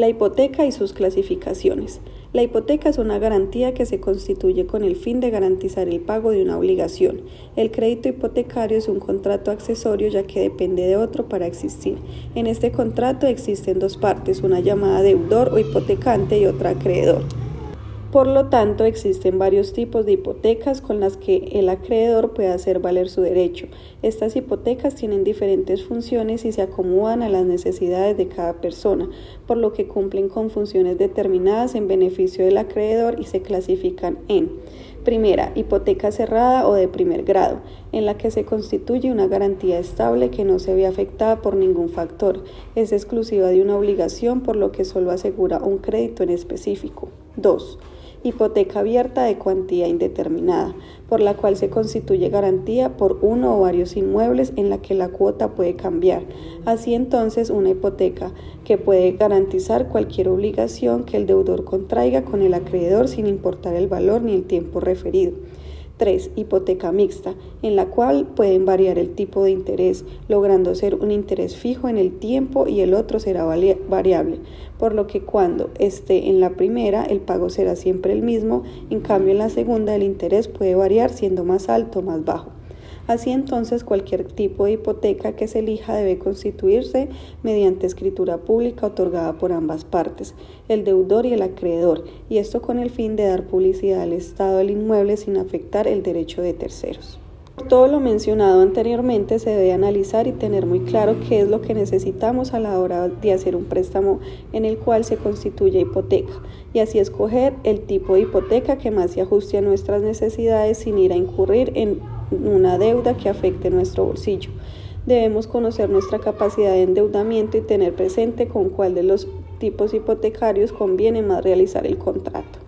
La hipoteca y sus clasificaciones. La hipoteca es una garantía que se constituye con el fin de garantizar el pago de una obligación. El crédito hipotecario es un contrato accesorio ya que depende de otro para existir. En este contrato existen dos partes, una llamada deudor o hipotecante y otra acreedor. Por lo tanto, existen varios tipos de hipotecas con las que el acreedor puede hacer valer su derecho. Estas hipotecas tienen diferentes funciones y se acomodan a las necesidades de cada persona, por lo que cumplen con funciones determinadas en beneficio del acreedor y se clasifican en Primera, hipoteca cerrada o de primer grado, en la que se constituye una garantía estable que no se ve afectada por ningún factor. Es exclusiva de una obligación, por lo que solo asegura un crédito en específico. 2 hipoteca abierta de cuantía indeterminada, por la cual se constituye garantía por uno o varios inmuebles en la que la cuota puede cambiar. Así entonces, una hipoteca que puede garantizar cualquier obligación que el deudor contraiga con el acreedor sin importar el valor ni el tiempo referido. 3. Hipoteca mixta, en la cual pueden variar el tipo de interés, logrando ser un interés fijo en el tiempo y el otro será variable, por lo que cuando esté en la primera el pago será siempre el mismo, en cambio en la segunda el interés puede variar siendo más alto o más bajo. Así entonces cualquier tipo de hipoteca que se elija debe constituirse mediante escritura pública otorgada por ambas partes, el deudor y el acreedor, y esto con el fin de dar publicidad al estado del inmueble sin afectar el derecho de terceros. Todo lo mencionado anteriormente se debe analizar y tener muy claro qué es lo que necesitamos a la hora de hacer un préstamo en el cual se constituye hipoteca y así escoger el tipo de hipoteca que más se ajuste a nuestras necesidades sin ir a incurrir en una deuda que afecte nuestro bolsillo. Debemos conocer nuestra capacidad de endeudamiento y tener presente con cuál de los tipos hipotecarios conviene más realizar el contrato.